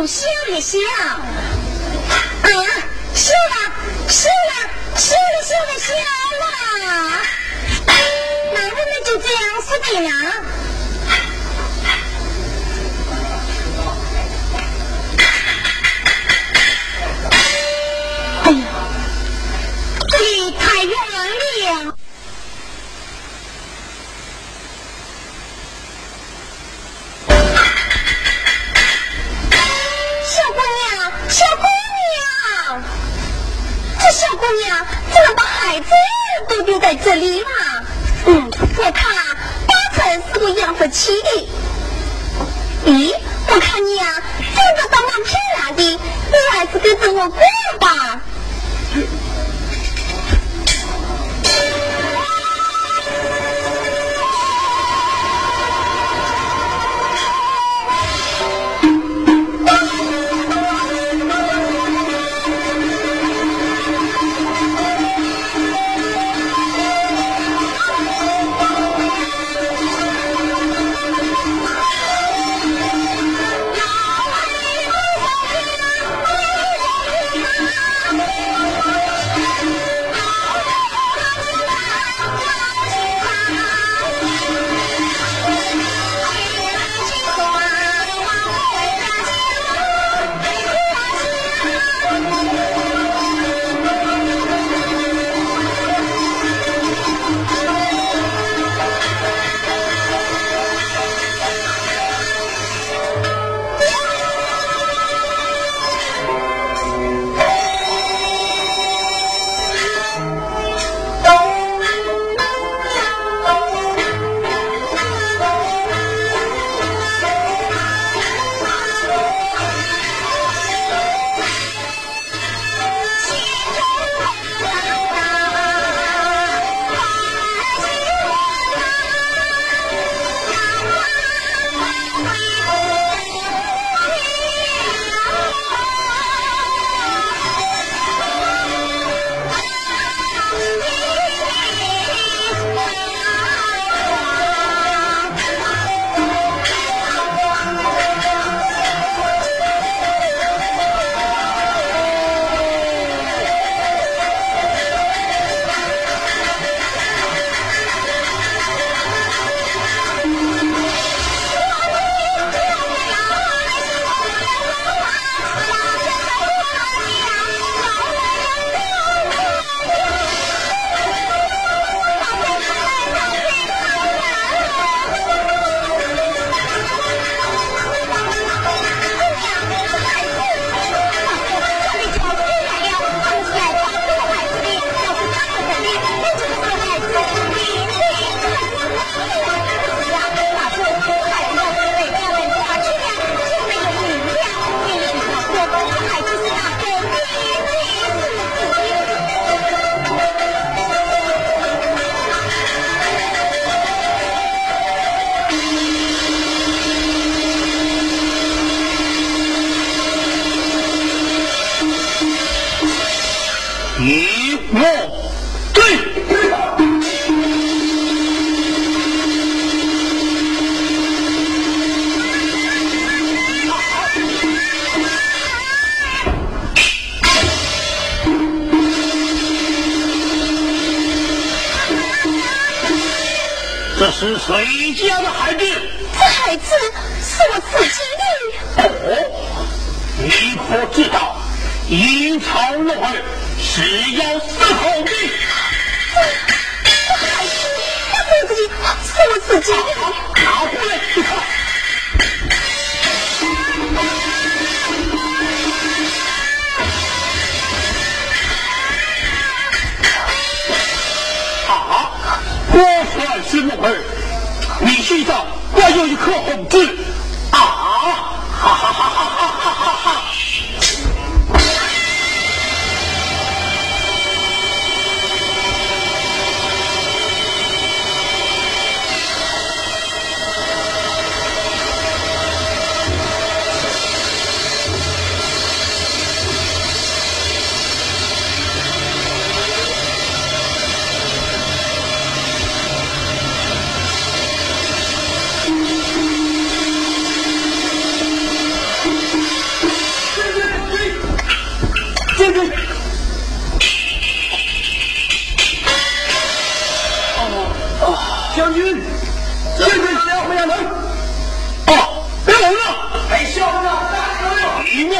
就笑一笑。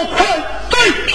向对。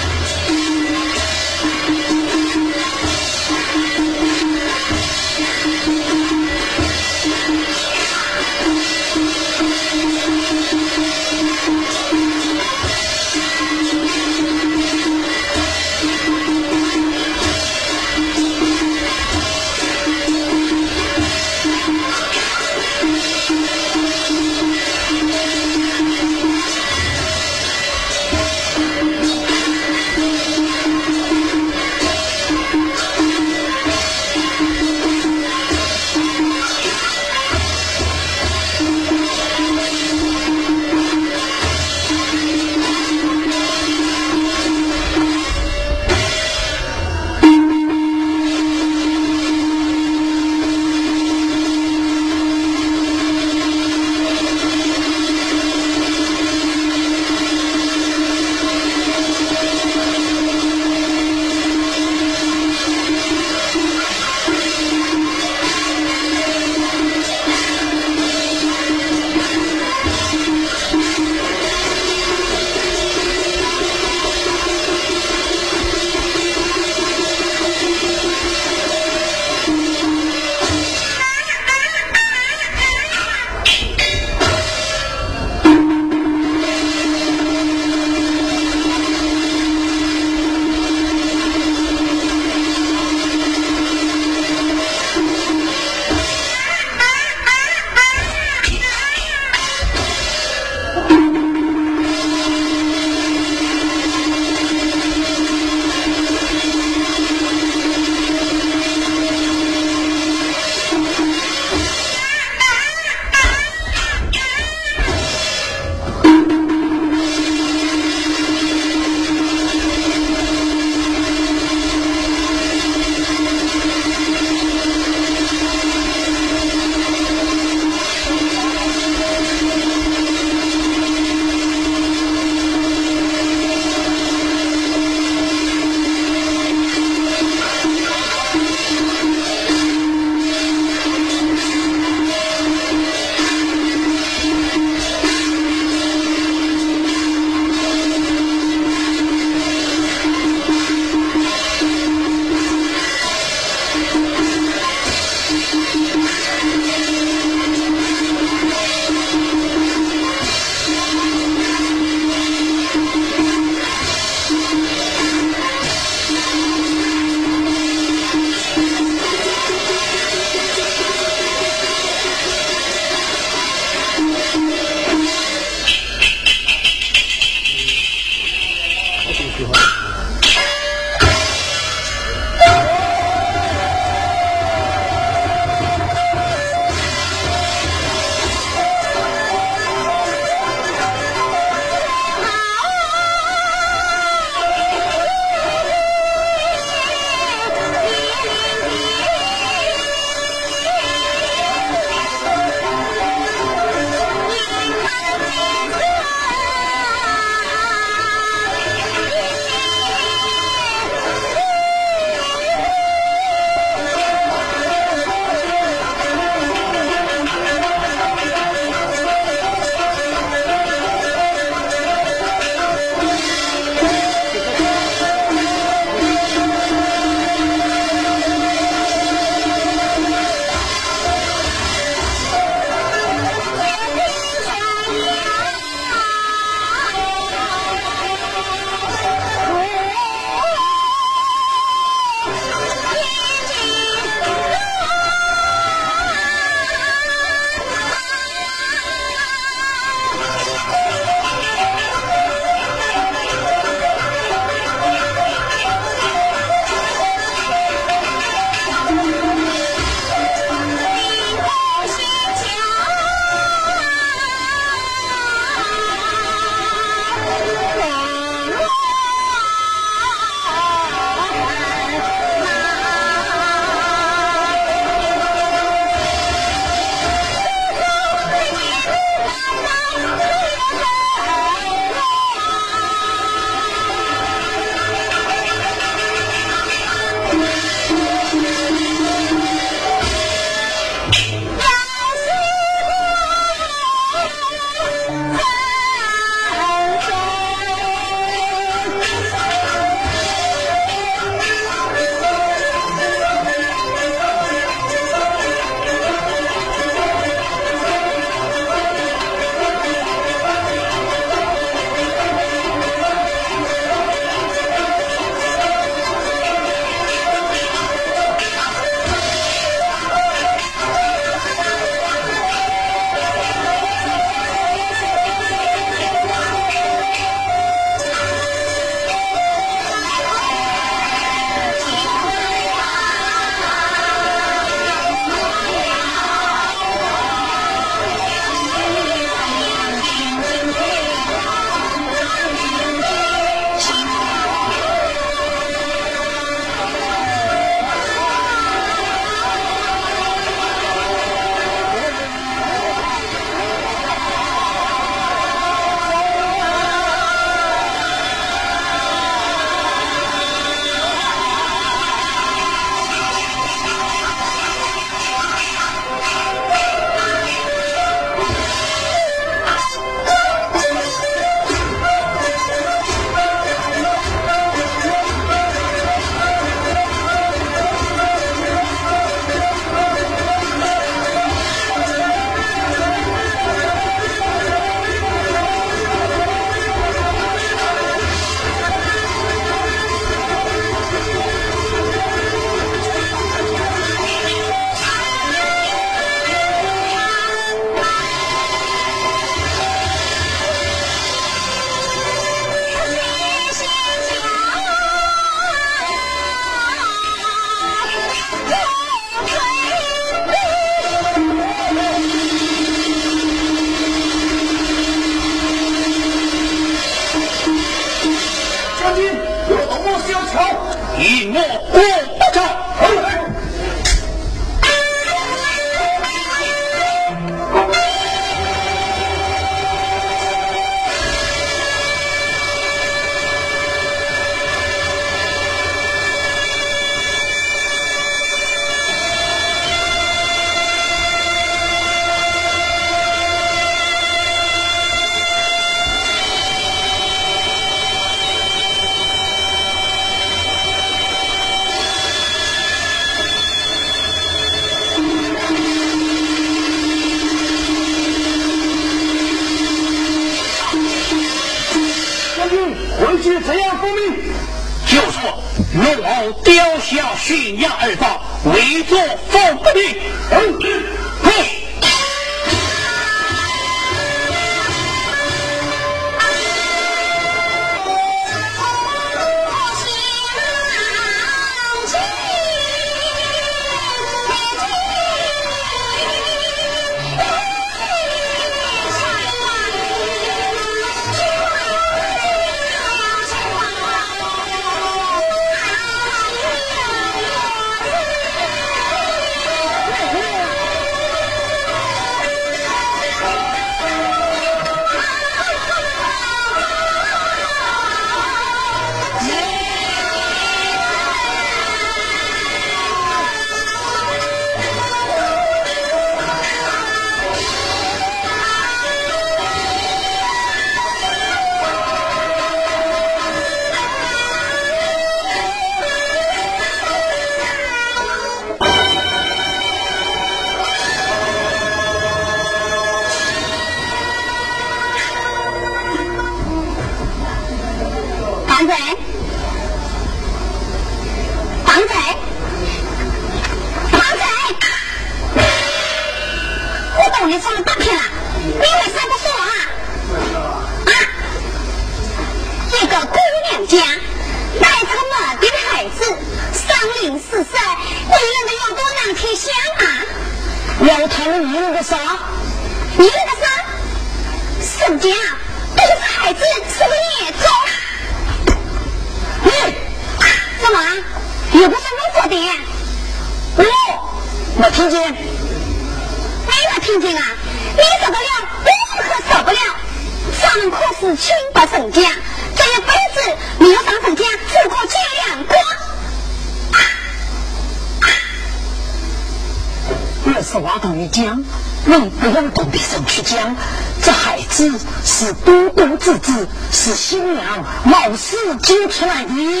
冒死救出来的。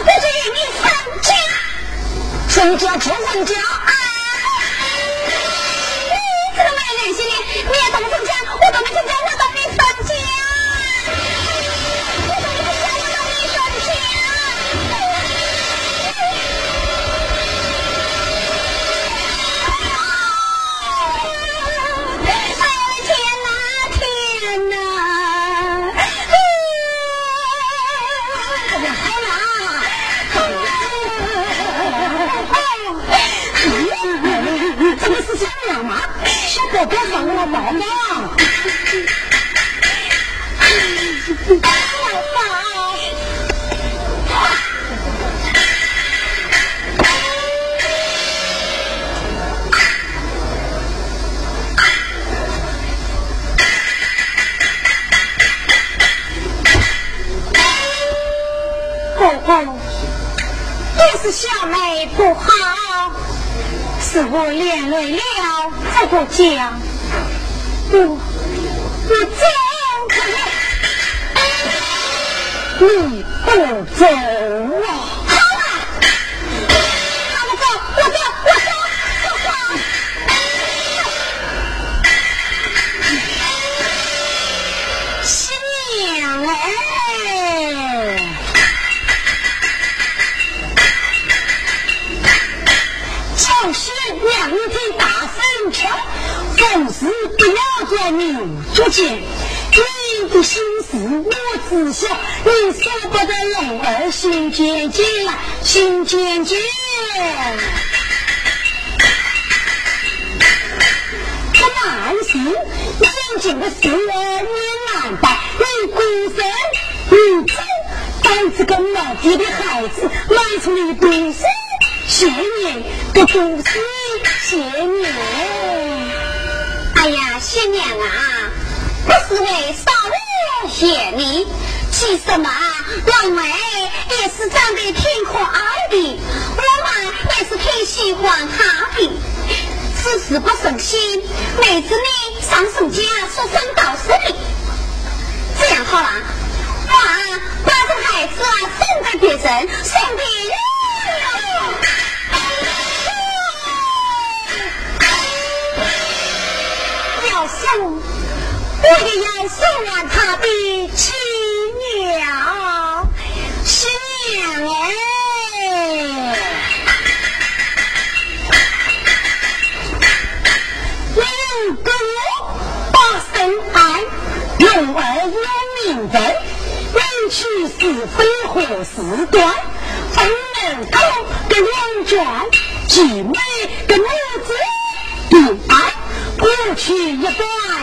我就与你分家。分家就分家。小宝宝上了宝宝。公公，都是小妹不好。是我连累了这个家，我我走不，你不走明足见，你的心事我知晓，你舍不得龙儿心渐渐，心渐渐。这男士眼睛的事儿你难办，你孤身你走，带这个老爹的孩子来出来读书，谢你不读书，谢你。哎呀，新娘啊，是为少爷谢你，其实嘛，老妹也是长得挺可爱的，我嘛也是挺喜欢她的，只是不省心，妹子你上什家说三道四的，这样好了，我把这孩子啊，送给别人，送给你。要送，我也要送完他的亲娘，亲娘哎！你跟我把深爱，用儿有名分，人去是非何事端？分门口跟两卷，聚美，过去一段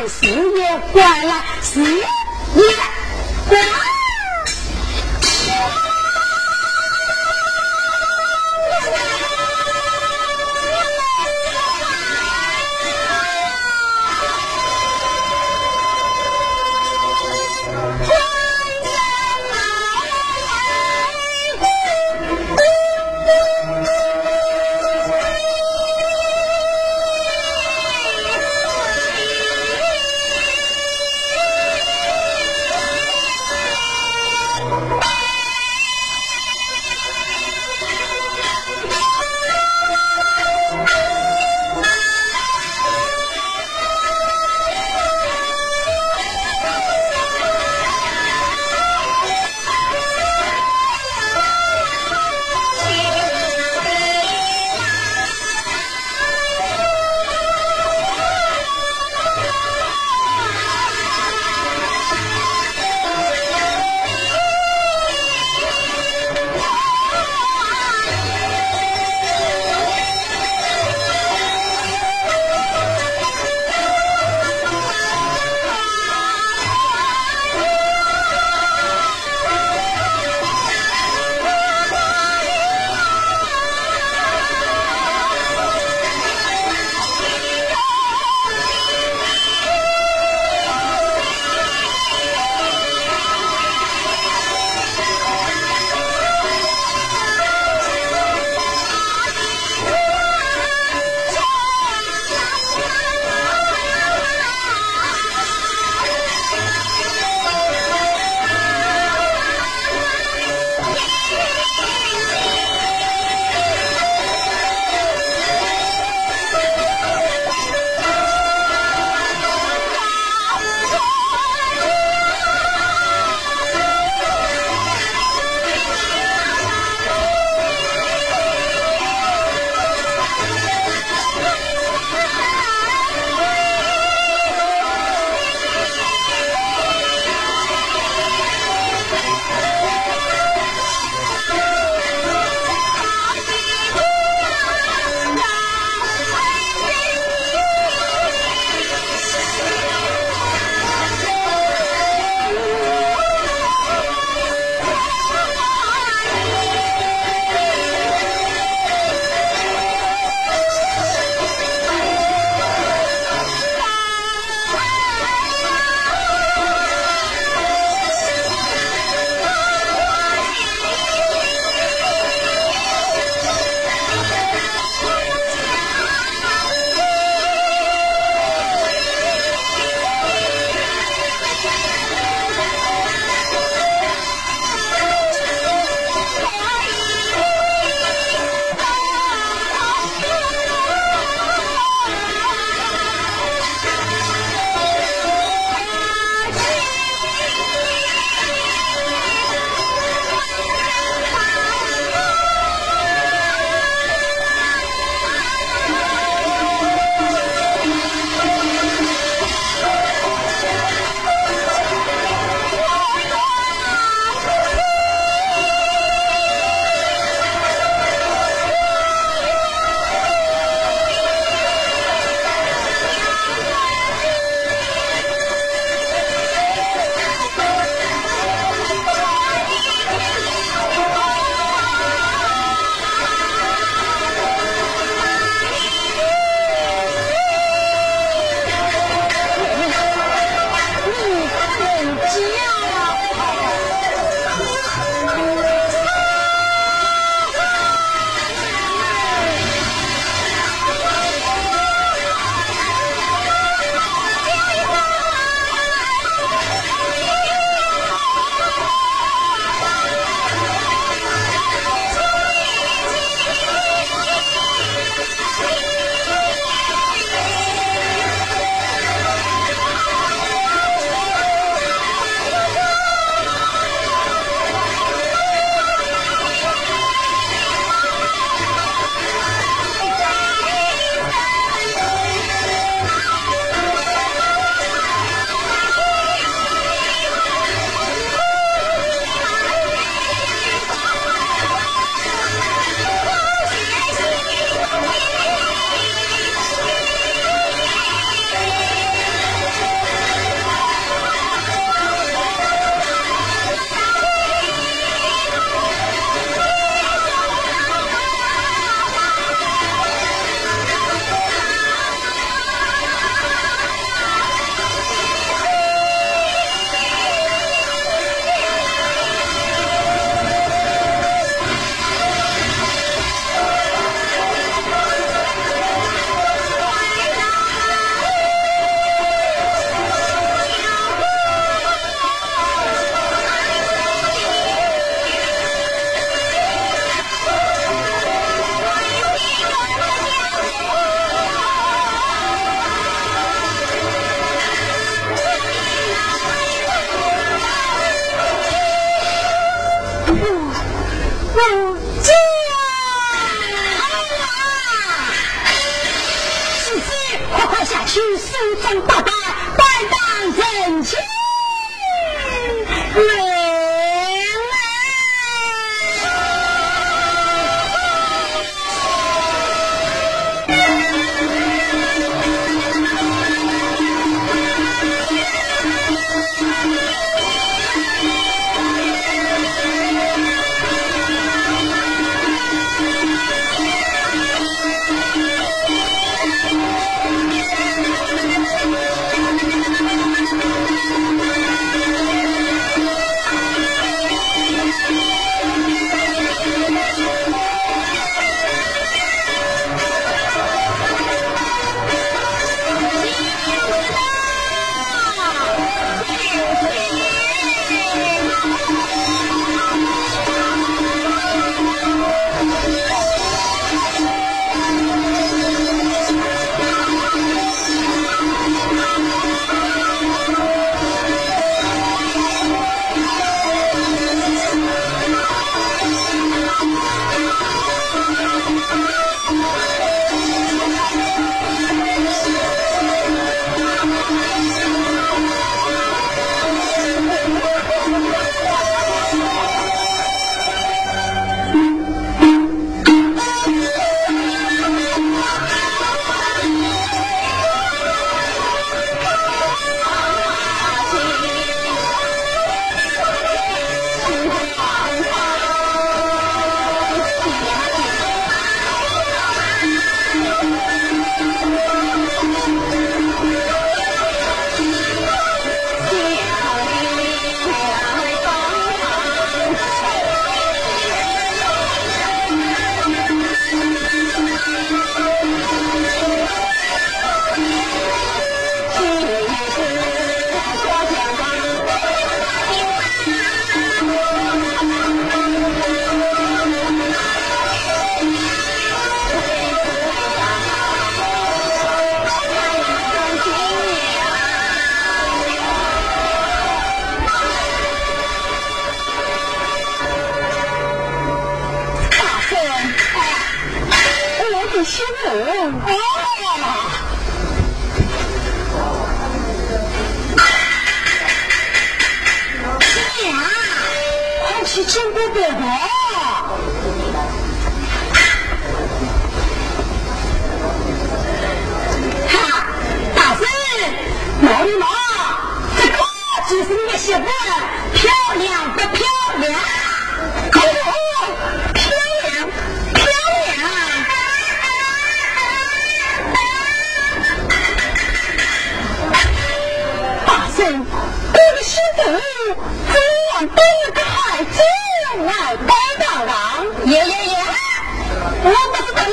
事业关来事业关。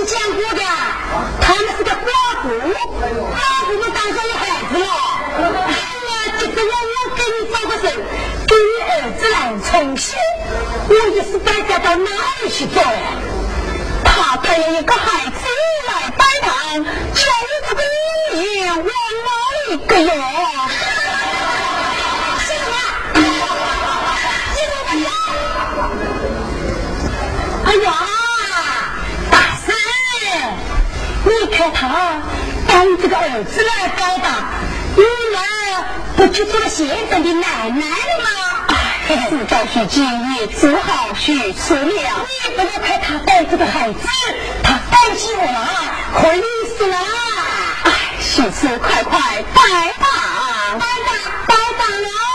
见过的他们是个寡妇寡妇们当上了孩子了哎呀就不要我给你找个人给你儿子来充饥我也是败家到哪里去找他带了一个孩子来拜堂就是这个秘密往哪里搁哟是不你说不哎呀！可他，当这个儿子来报答，你们不就做了现在的奶奶了吗？哎，事到如今也只好去说了。你不要看他带这个孩子，他担心我了可累死了。哎，许妇，快快拜吧，拜吧，拜吧了。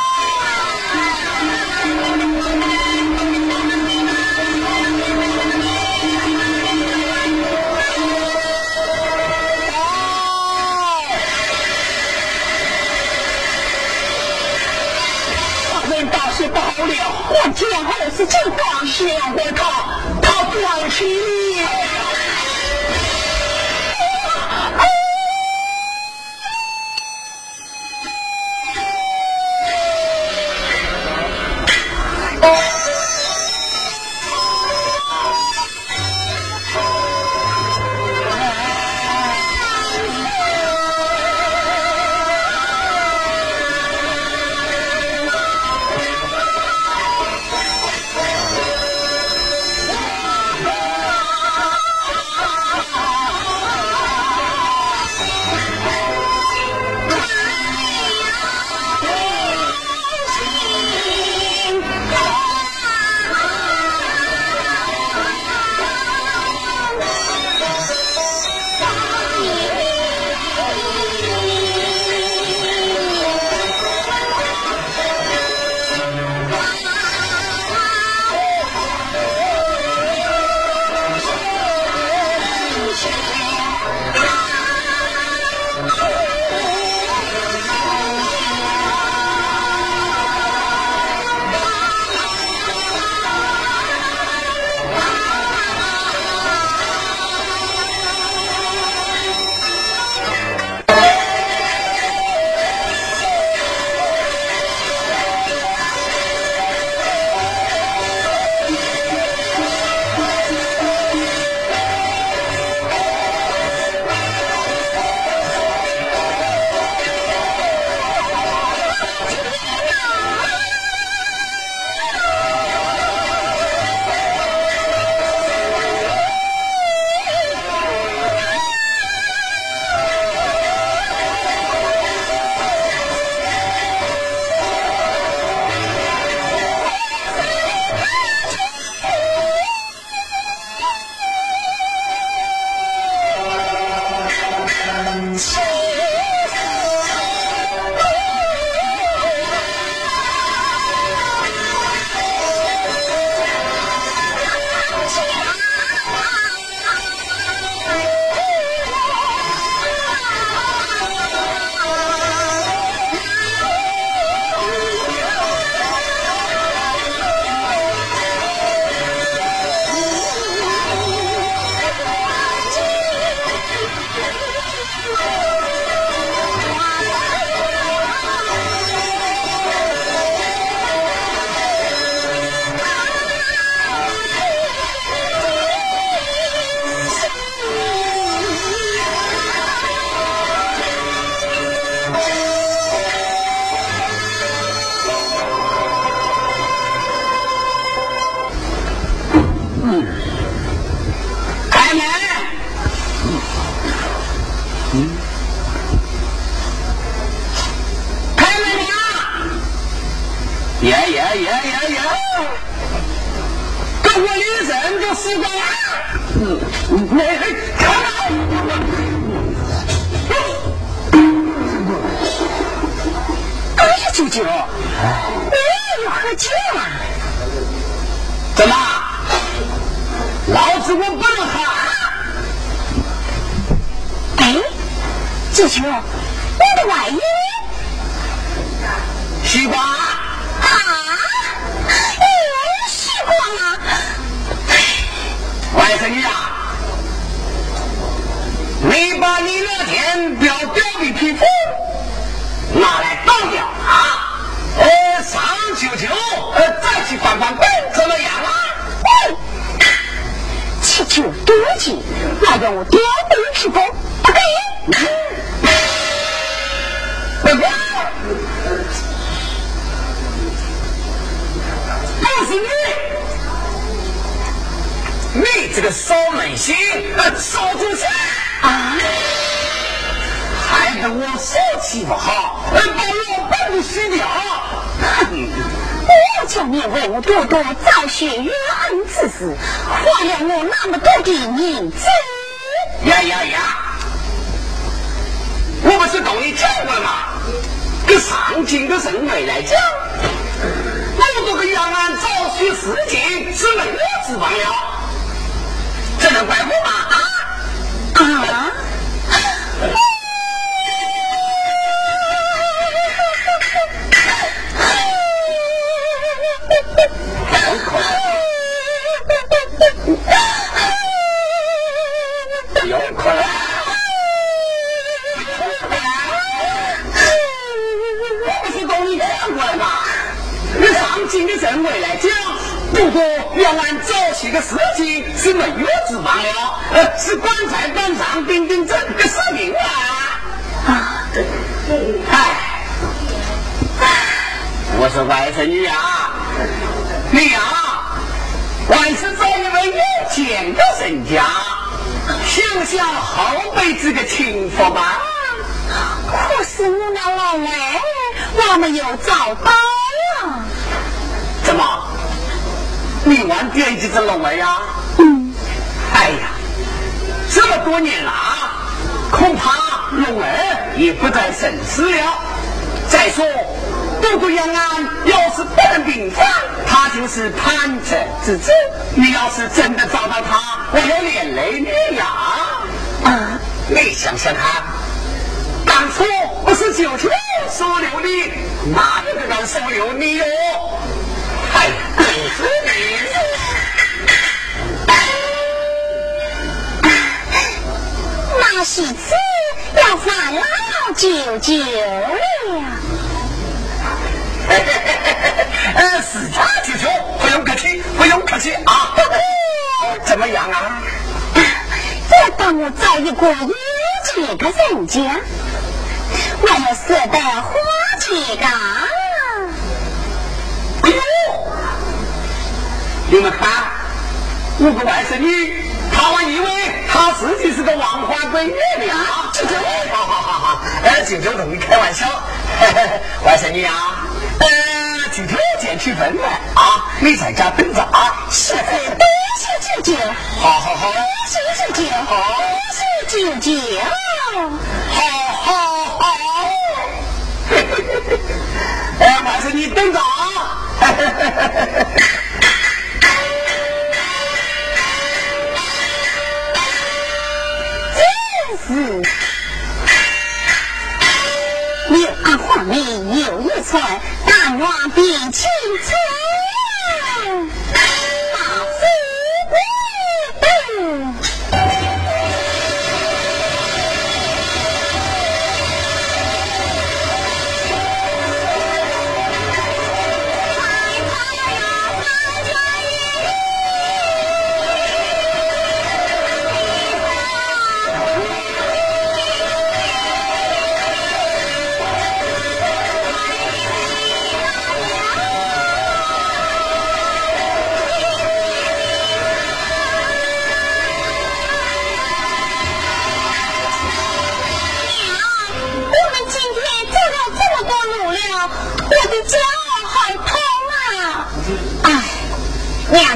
就方是要我套，他不要你。真早。真是，两块美有一寸，但愿别亲亲。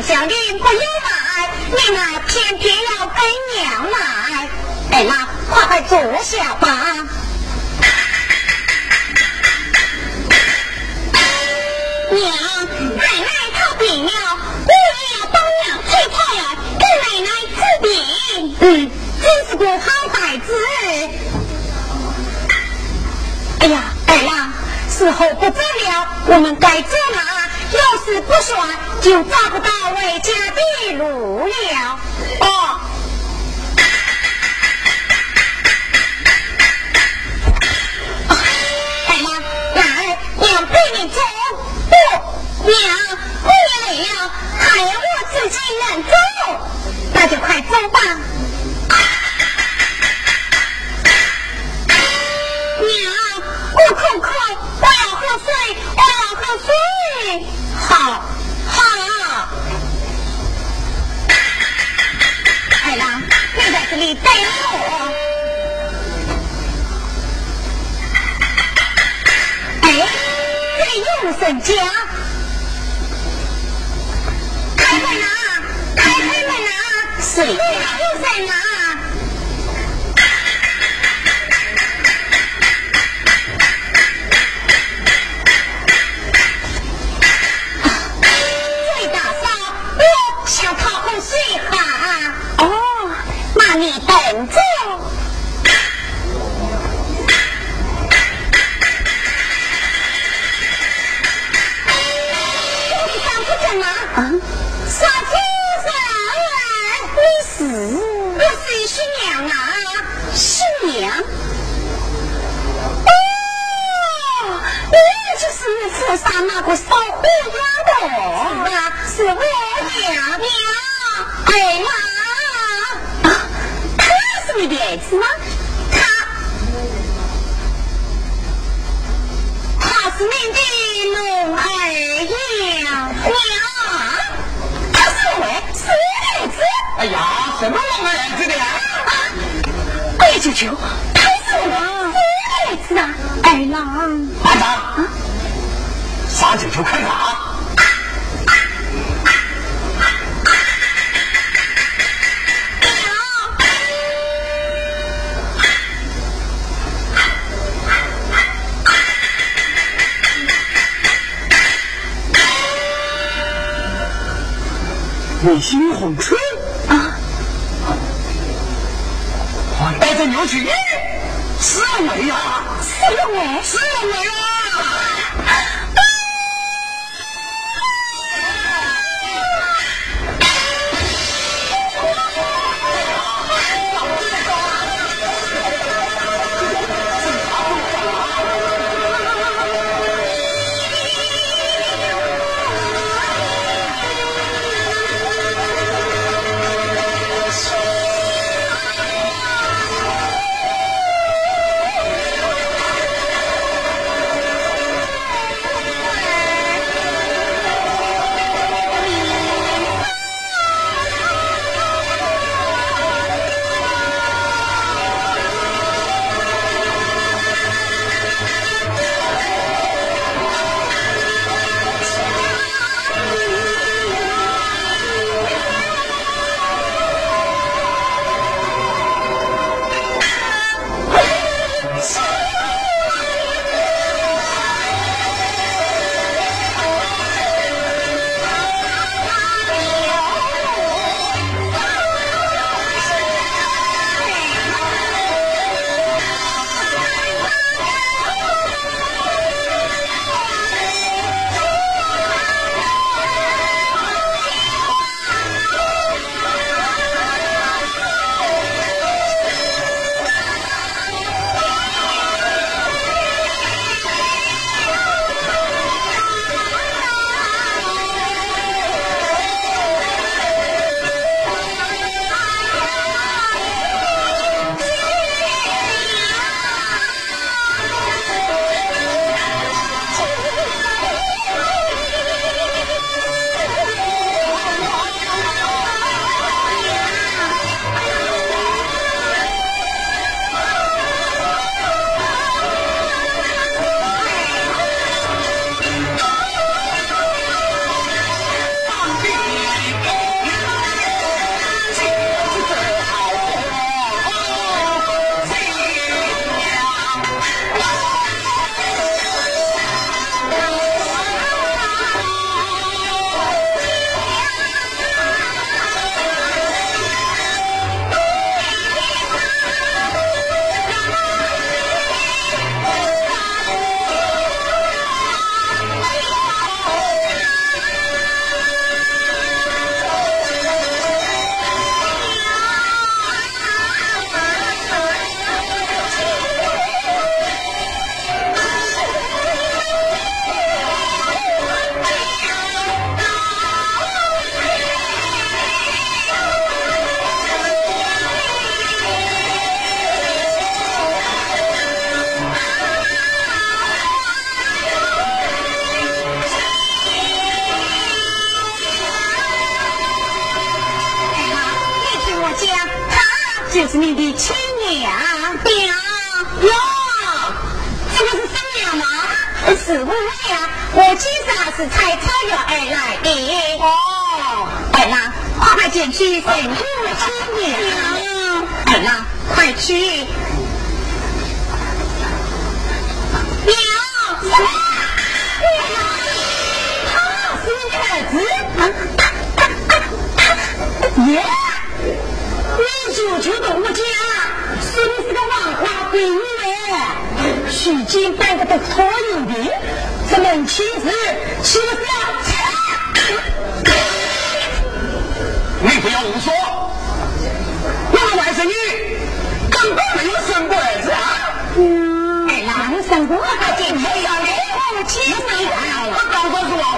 叫人不要买，你们偏偏要跟娘买。哎妈，快快坐下吧。娘，奶奶她病了，姑爷要帮娘去看呀，给奶奶治病。嗯，真是个好孩子。哎呀，哎妈，时候不早了，我们该走了。要是不说，就找不到回家的路了。哦。二郎，来，娘陪你走。不，娘，我也累了，还要我自己能走，那就快走吧。娘，我口渴，我要喝水，我要喝水。好，好。二郎，你在这里等我。哎，这里有人家，开门啊！开开门啊！是的，有人啊！你等着。你上不正啊？啊，你是我是新娘啊，新娘？哦，你就是府上那个啊，是我娘娘。哎妈，是你的儿子吗？他，他是您的龙儿娘娘，他是我，是我的儿子。哎呀，什么龙儿子的呀？哎呀，舅舅，他是我，是我的儿子啊，二郎。班长，杀九球看看啊！卫星红春啊，带着牛去，是我呀，是我，是为啊！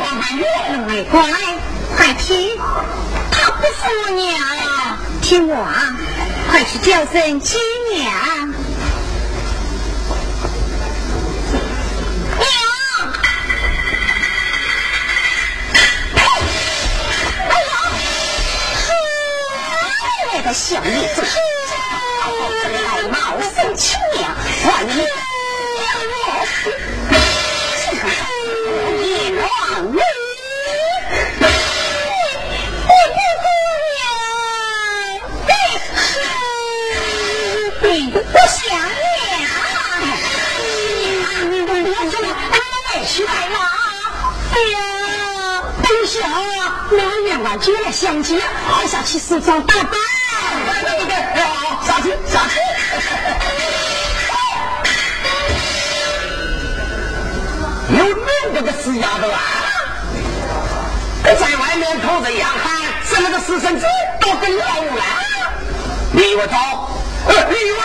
让他越来越乖快听他不是我娘听我啊快去叫声亲娘娘呸哎呦嗬那个小妮子嗬戴帽生气了接了相机，还下去四张打扮。对对对，好，下去下去。有恁这个死丫头啊！在外面偷着洋行，生了个私生子，都跟老五你。我走，你我。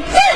谁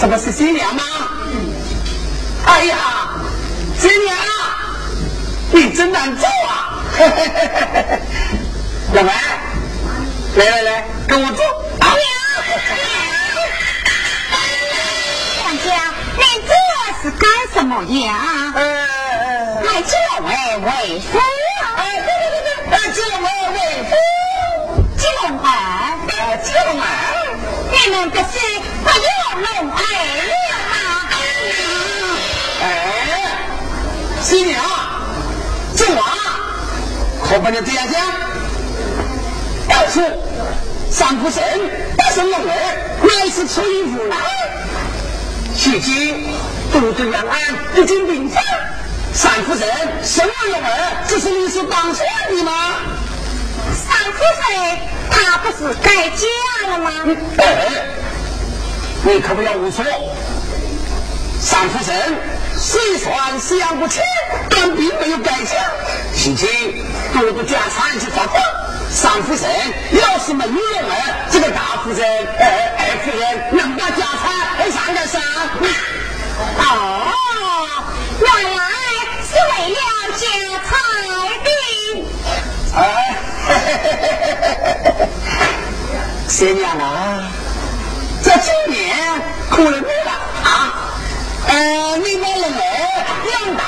这不是新娘吗？哎呀，新娘，你真难做啊！老白，来来来，跟我坐。什么呀？来叫我为夫。哎，对对对对，来叫我为夫。叫龙儿，叫龙儿，你们不是不要龙儿了吗？哎，新娘，今晚可不能这样讲。要说三不生龙儿，乃是出于无奈。如今。都督杨安已经病丧，三夫人生了龙儿，这是你是当然的吗？三夫人她不是改嫁了吗？哎你可不要胡说。三夫人虽算是养不起，但并没有改嫁。如今都督家产去发放，三夫人要是没有龙儿，这个大夫人、二二夫人能把家产上个啥？哦，原来是为了家财的。哎，新娘啊，这今年可能没了啊。呃，你把龙儿养大，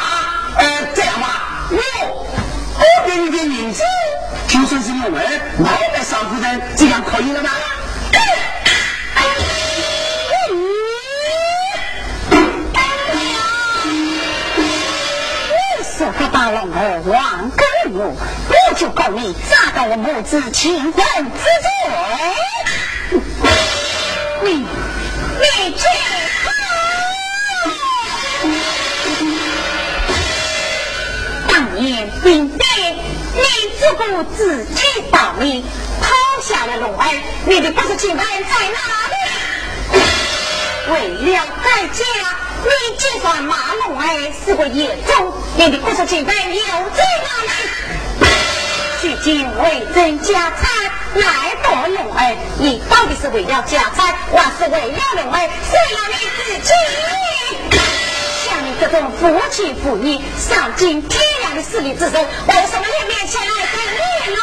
呃，这样吧，我我给你点银子，就算是龙儿卖给少夫人，这样可以了吗？龙儿还给我，我就告你砸到我母子情分之罪。你你这当年兵变，你只顾自己保命，抛下了龙儿，你的八十情分在哪里？为了改嫁。你就算马龙儿是个野种，你的不是情分又在哪里？如今为争家产来夺龙儿，你到底是为了家产，还是为了龙儿？为了你自己？像你这种夫妻妇女丧尽天良的势力之人，为什么要面前来跟你来？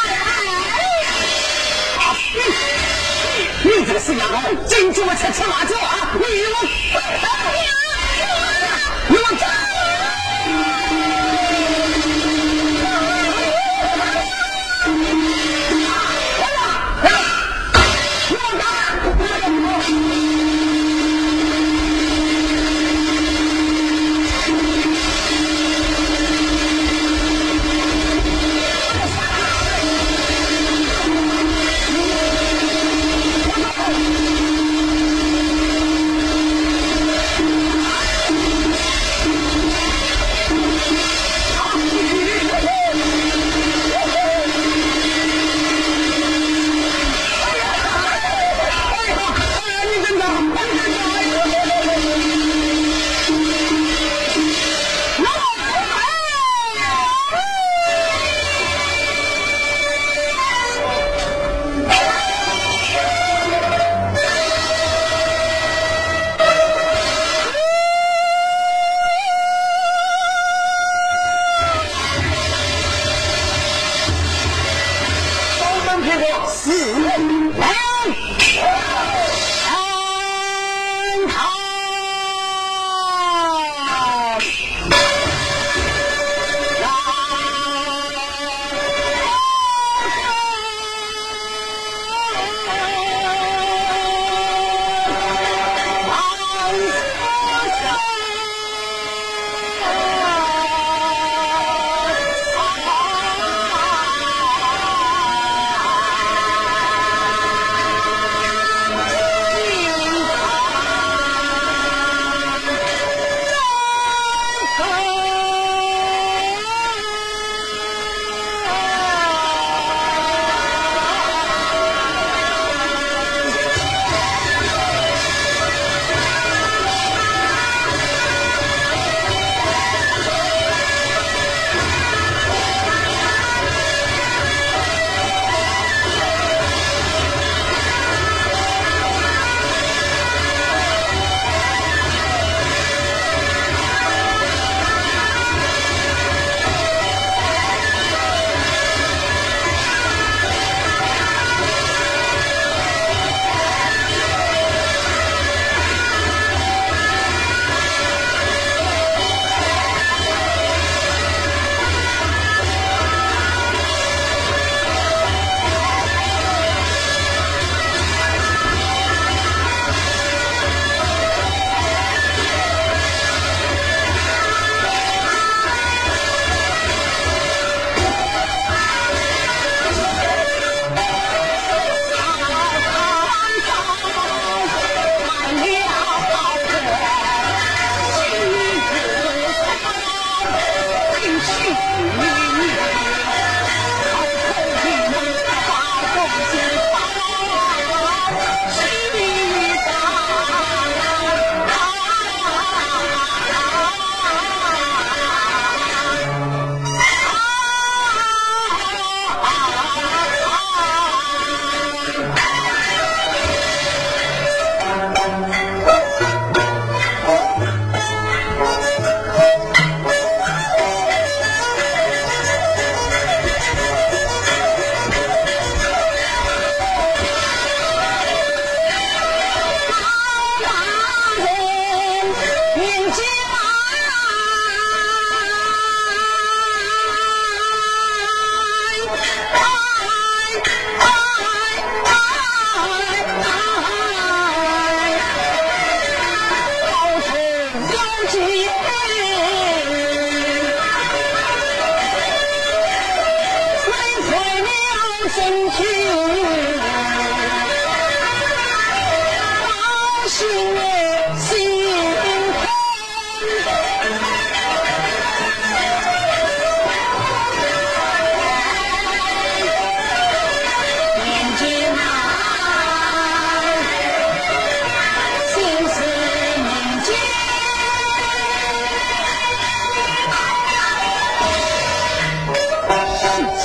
你这个死丫头，真叫我吃吃辣椒啊！你我。Look out!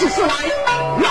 是来。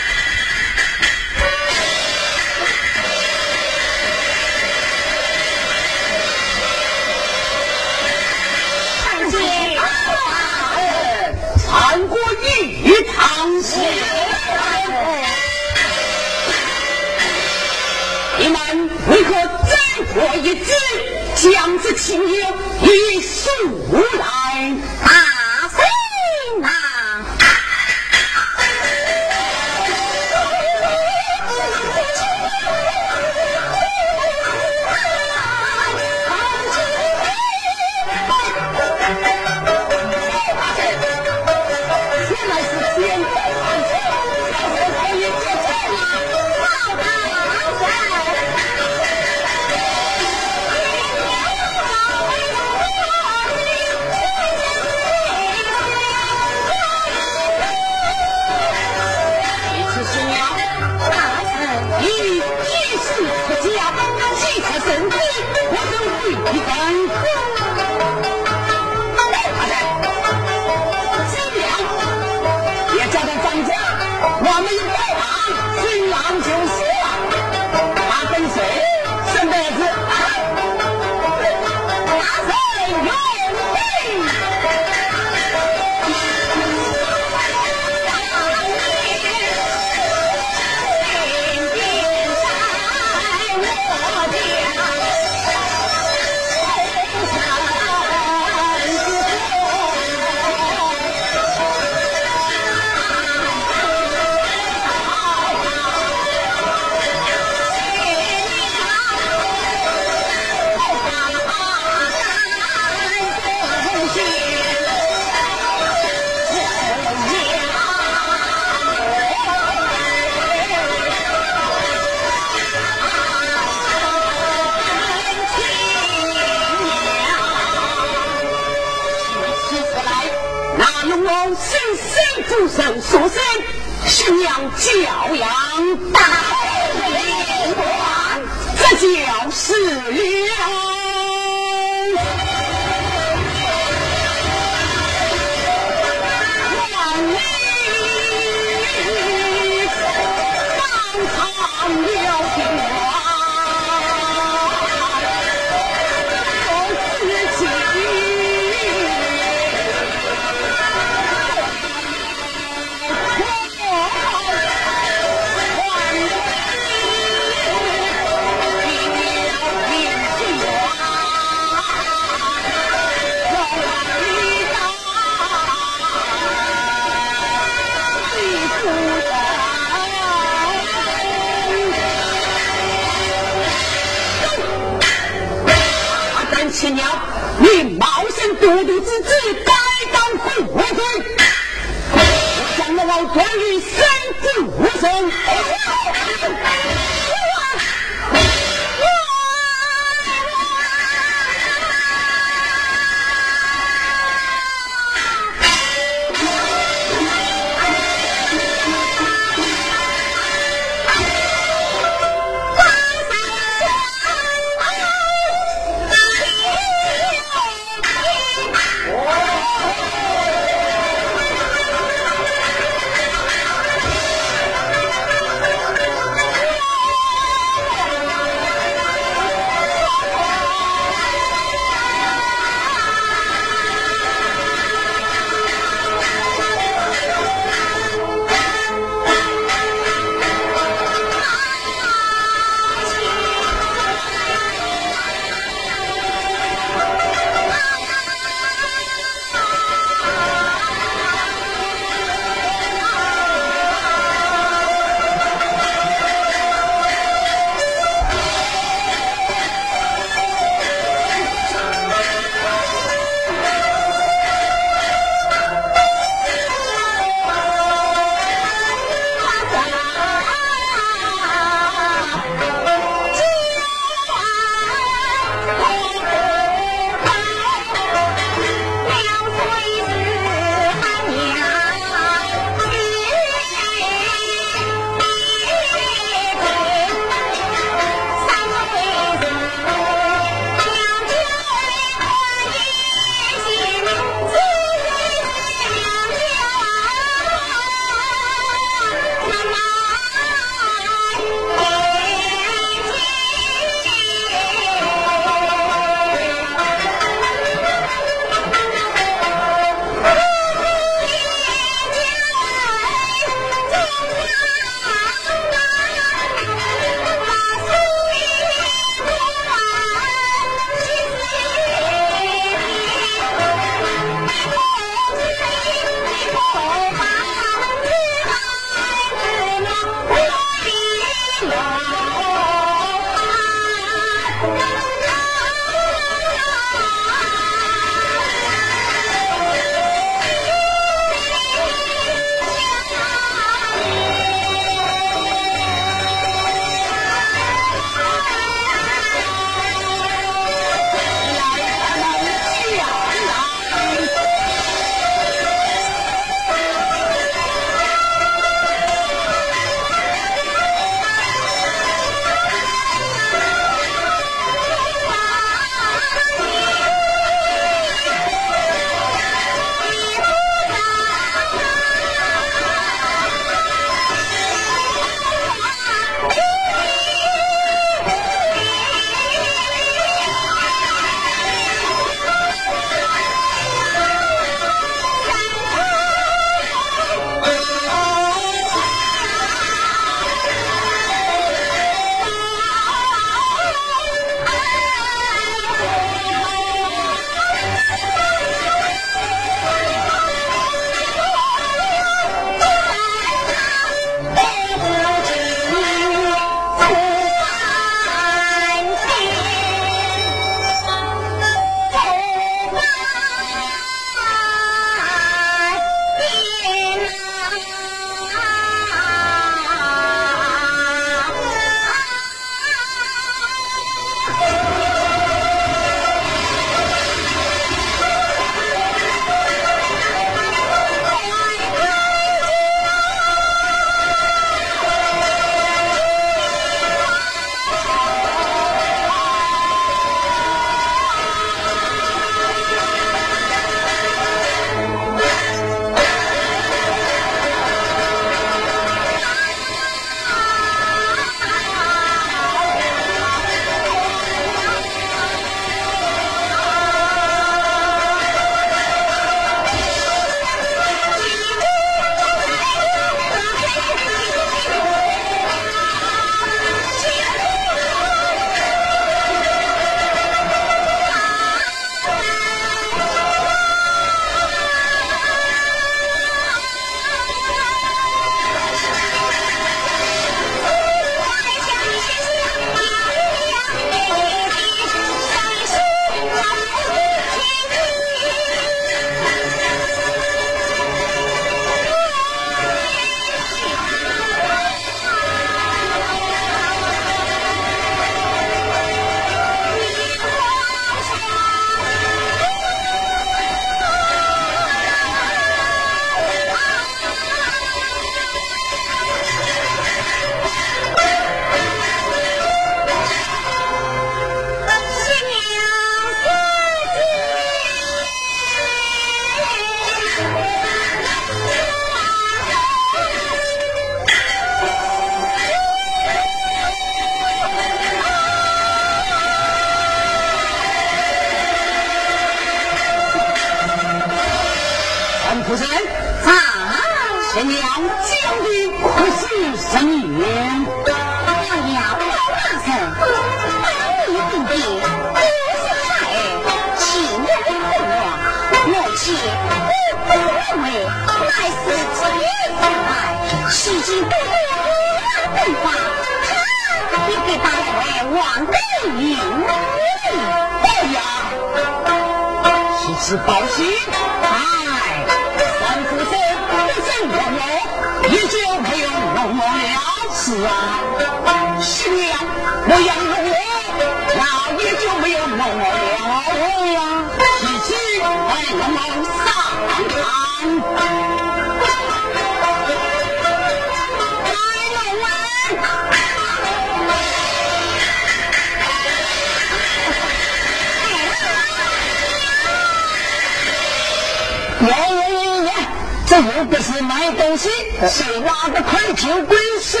这又不是买东西，谁拿的快就归谁。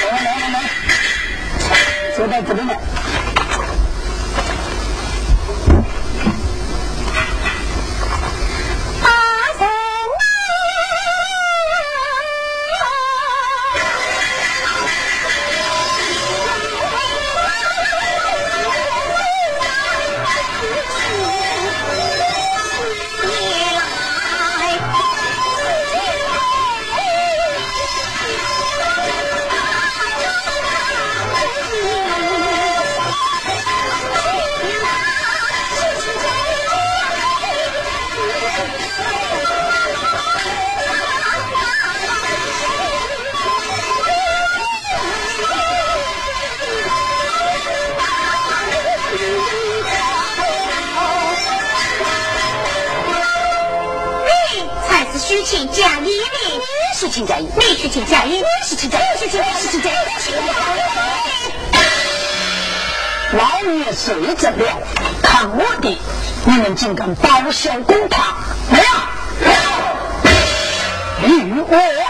来来来来，做到这里来。请讲，你去请讲，你去请讲，你去请讲，你去请一。老爷睡着了，看我的，你们竟敢包小公堂，没有没有。